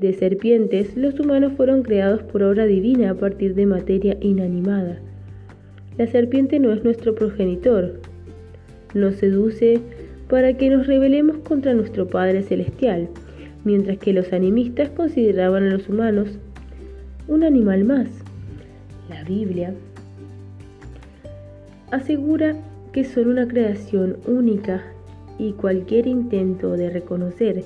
de serpientes, los humanos fueron creados por obra divina a partir de materia inanimada. La serpiente no es nuestro progenitor. Nos seduce para que nos rebelemos contra nuestro Padre Celestial, mientras que los animistas consideraban a los humanos un animal más. La Biblia asegura que son una creación única y cualquier intento de reconocer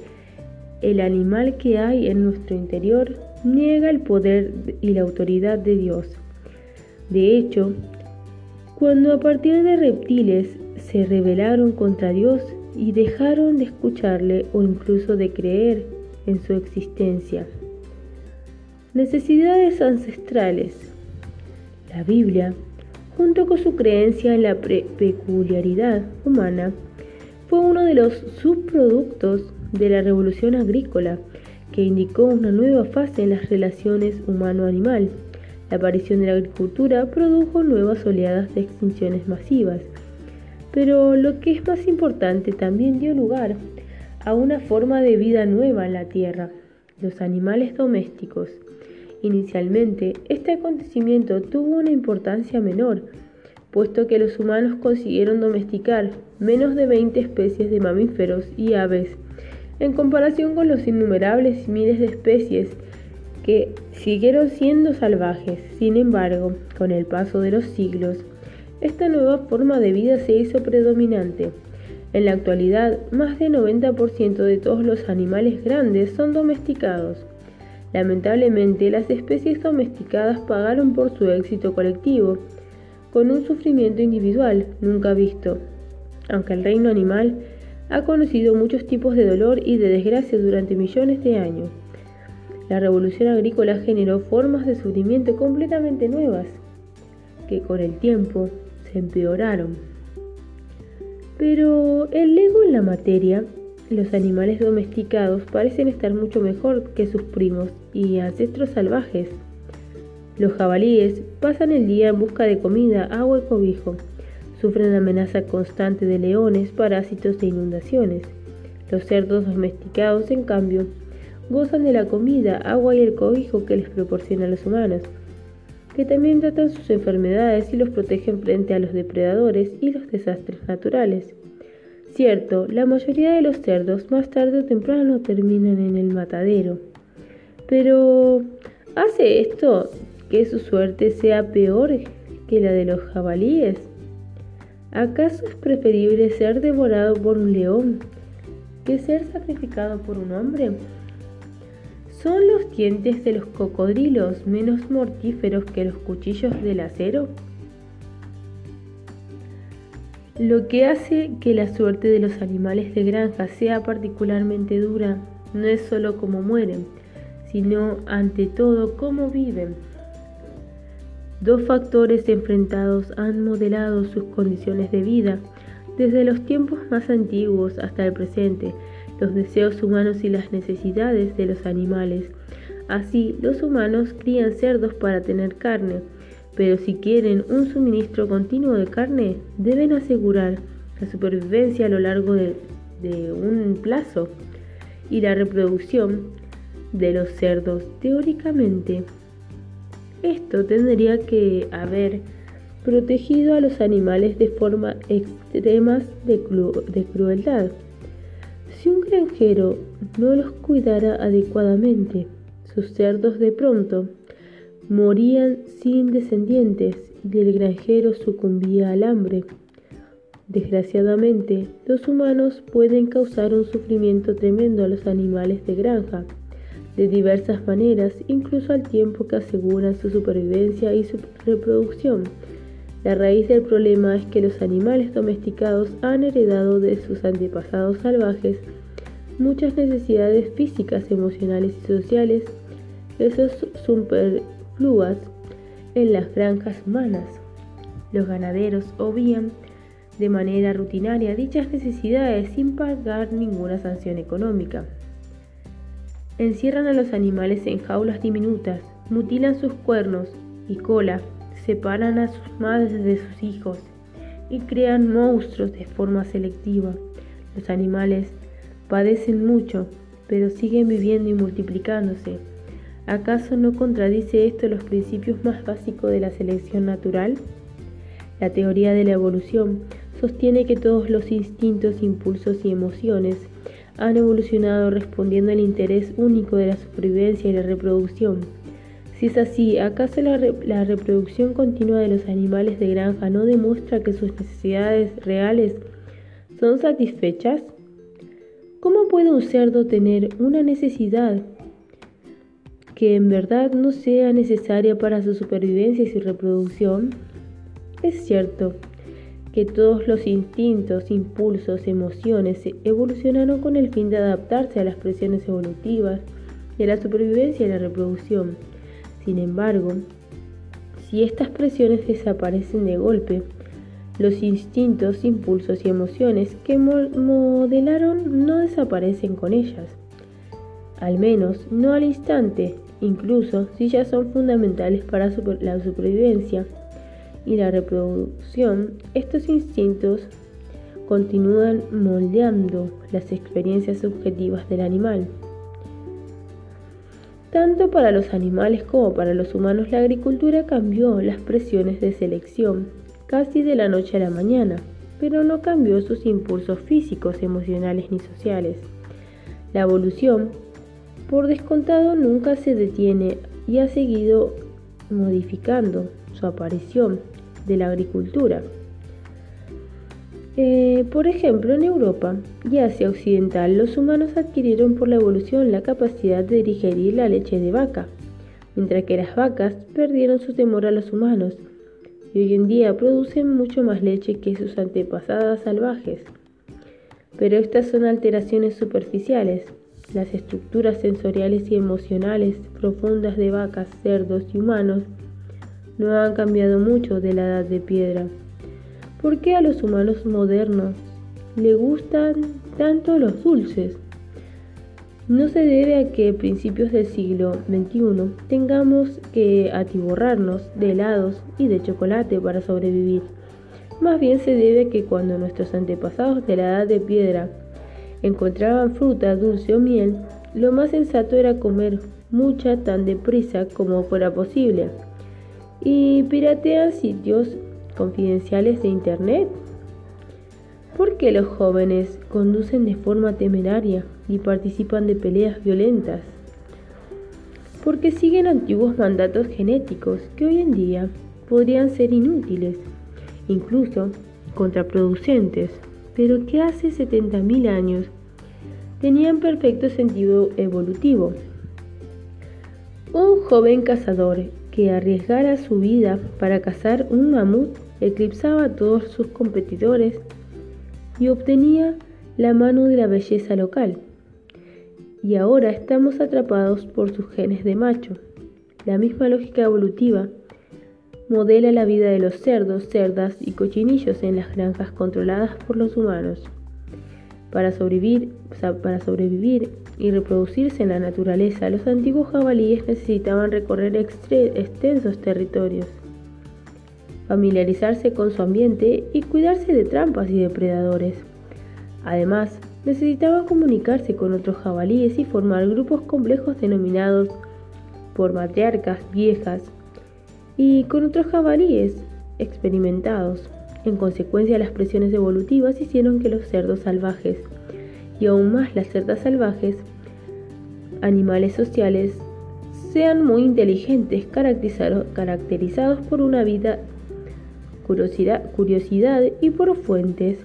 el animal que hay en nuestro interior niega el poder y la autoridad de Dios. De hecho, cuando a partir de reptiles se rebelaron contra Dios y dejaron de escucharle o incluso de creer en su existencia. Necesidades ancestrales. La Biblia, junto con su creencia en la peculiaridad humana, fue uno de los subproductos de la revolución agrícola que indicó una nueva fase en las relaciones humano-animal. La aparición de la agricultura produjo nuevas oleadas de extinciones masivas, pero lo que es más importante también dio lugar a una forma de vida nueva en la Tierra, los animales domésticos. Inicialmente, este acontecimiento tuvo una importancia menor, puesto que los humanos consiguieron domesticar menos de 20 especies de mamíferos y aves, en comparación con los innumerables miles de especies siguieron siendo salvajes. Sin embargo, con el paso de los siglos, esta nueva forma de vida se hizo predominante. En la actualidad, más del 90% de todos los animales grandes son domesticados. Lamentablemente, las especies domesticadas pagaron por su éxito colectivo, con un sufrimiento individual nunca visto. Aunque el reino animal ha conocido muchos tipos de dolor y de desgracia durante millones de años. La revolución agrícola generó formas de sufrimiento completamente nuevas, que con el tiempo se empeoraron. Pero el ego en la materia, los animales domesticados parecen estar mucho mejor que sus primos y ancestros salvajes. Los jabalíes pasan el día en busca de comida, agua y cobijo Sufren la amenaza constante de leones, parásitos e inundaciones. Los cerdos domesticados, en cambio, gozan de la comida, agua y el cobijo que les proporcionan los humanos, que también tratan sus enfermedades y los protegen frente a los depredadores y los desastres naturales. Cierto, la mayoría de los cerdos más tarde o temprano terminan en el matadero. Pero, ¿hace esto que su suerte sea peor que la de los jabalíes? ¿Acaso es preferible ser devorado por un león que ser sacrificado por un hombre? ¿Son los dientes de los cocodrilos menos mortíferos que los cuchillos del acero? Lo que hace que la suerte de los animales de granja sea particularmente dura no es solo cómo mueren, sino ante todo cómo viven. Dos factores enfrentados han modelado sus condiciones de vida desde los tiempos más antiguos hasta el presente, los deseos humanos y las necesidades de los animales. Así, los humanos crían cerdos para tener carne, pero si quieren un suministro continuo de carne, deben asegurar la supervivencia a lo largo de, un plazo y la reproducción de los cerdos. Teóricamente, esto tendría que haber protegido a los animales de forma extremas de, de crueldad. Si un granjero no los cuidara adecuadamente, sus cerdos de pronto morían sin descendientes y el granjero sucumbía al hambre. Desgraciadamente, los humanos pueden causar un sufrimiento tremendo a los animales de granja, de diversas maneras, incluso al tiempo que aseguran su supervivencia y su reproducción. La raíz del problema es que los animales domesticados han heredado de sus antepasados salvajes muchas necesidades físicas, emocionales y sociales, esos superfluas en las granjas humanas. Los ganaderos obvían de manera rutinaria dichas necesidades sin pagar ninguna sanción económica. Encierran a los animales en jaulas diminutas, mutilan sus cuernos y cola, separan a sus madres de sus hijos y crean monstruos de forma selectiva. Los animales padecen mucho, pero siguen viviendo y multiplicándose. ¿Acaso no contradice esto los principios más básicos de la selección natural? La teoría de la evolución sostiene que todos los instintos, impulsos y emociones han evolucionado respondiendo al interés único de la supervivencia y la reproducción. Si es así, ¿acaso la, reproducción continua de los animales de granja no demuestra que sus necesidades reales son satisfechas? ¿Cómo puede un cerdo tener una necesidad que en verdad no sea necesaria para su supervivencia y su reproducción? Es cierto, que todos los instintos, impulsos, emociones evolucionaron con el fin de adaptarse a las presiones evolutivas de la supervivencia y la reproducción. Sin embargo, si estas presiones desaparecen de golpe, los instintos, impulsos y emociones que modelaron no desaparecen con ellas. Al menos no al instante, incluso si ya son fundamentales para la supervivencia y la reproducción, estos instintos continúan moldeando las experiencias subjetivas del animal. Tanto para los animales como para los humanos la agricultura cambió las presiones de selección casi de la noche a la mañana, pero no cambió sus impulsos físicos, emocionales ni sociales. La evolución, por descontado, nunca se detiene y ha seguido modificando su aparición de la agricultura. Eh, por ejemplo, en Europa y Asia Occidental, los humanos adquirieron por la evolución la capacidad de digerir la leche de vaca, mientras que las vacas perdieron su temor a los humanos y hoy en día producen mucho más leche que sus antepasadas salvajes. Pero estas son alteraciones superficiales. Las estructuras sensoriales y emocionales profundas de vacas, cerdos y humanos no han cambiado mucho de la edad de piedra. ¿Por qué a los humanos modernos le gustan tanto los dulces? No se debe a que a principios del siglo XXI tengamos que atiborrarnos de helados y de chocolate para sobrevivir. Más bien se debe a que cuando nuestros antepasados de la edad de piedra encontraban fruta, dulce o miel, lo más sensato era comer mucha tan deprisa como fuera posible y piratean sitios confidenciales de Internet. ¿Por qué los jóvenes conducen de forma temeraria y participan de peleas violentas? Porque siguen antiguos mandatos genéticos que hoy en día podrían ser inútiles, incluso contraproducentes, pero que hace 70.000 años tenían perfecto sentido evolutivo. Un joven cazador que arriesgara su vida para cazar un mamut eclipsaba a todos sus competidores y obtenía la mano de la belleza local. Y ahora estamos atrapados por sus genes de macho. La misma lógica evolutiva modela la vida de los cerdos, cerdas y cochinillos en las granjas controladas por los humanos. Para sobrevivir, para sobrevivir y reproducirse en la naturaleza, los antiguos jabalíes necesitaban recorrer extensos territorios, familiarizarse con su ambiente y cuidarse de trampas y depredadores. Además, necesitaban comunicarse con otros jabalíes y formar grupos complejos denominados por matriarcas viejas y con otros jabalíes experimentados. En consecuencia, las presiones evolutivas hicieron que los cerdos salvajes y aún más las cerdas salvajes, animales sociales, sean muy inteligentes, caracterizados por una vida curiosidad, curiosidad y por fuentes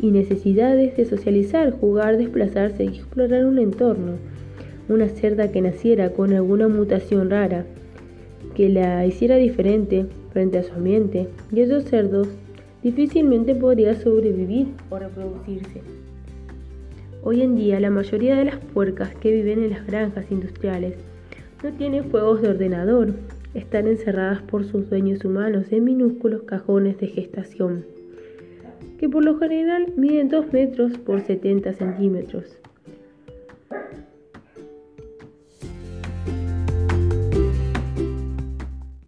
y necesidades de socializar, jugar, desplazarse y explorar un entorno. Una cerda que naciera con alguna mutación rara, que la hiciera diferente frente a su ambiente, y esos cerdos difícilmente podría sobrevivir o reproducirse. Hoy en día la mayoría de las puercas que viven en las granjas industriales no tienen juegos de ordenador, están encerradas por sus dueños humanos en minúsculos cajones de gestación, que por lo general miden 2 metros por 70 centímetros.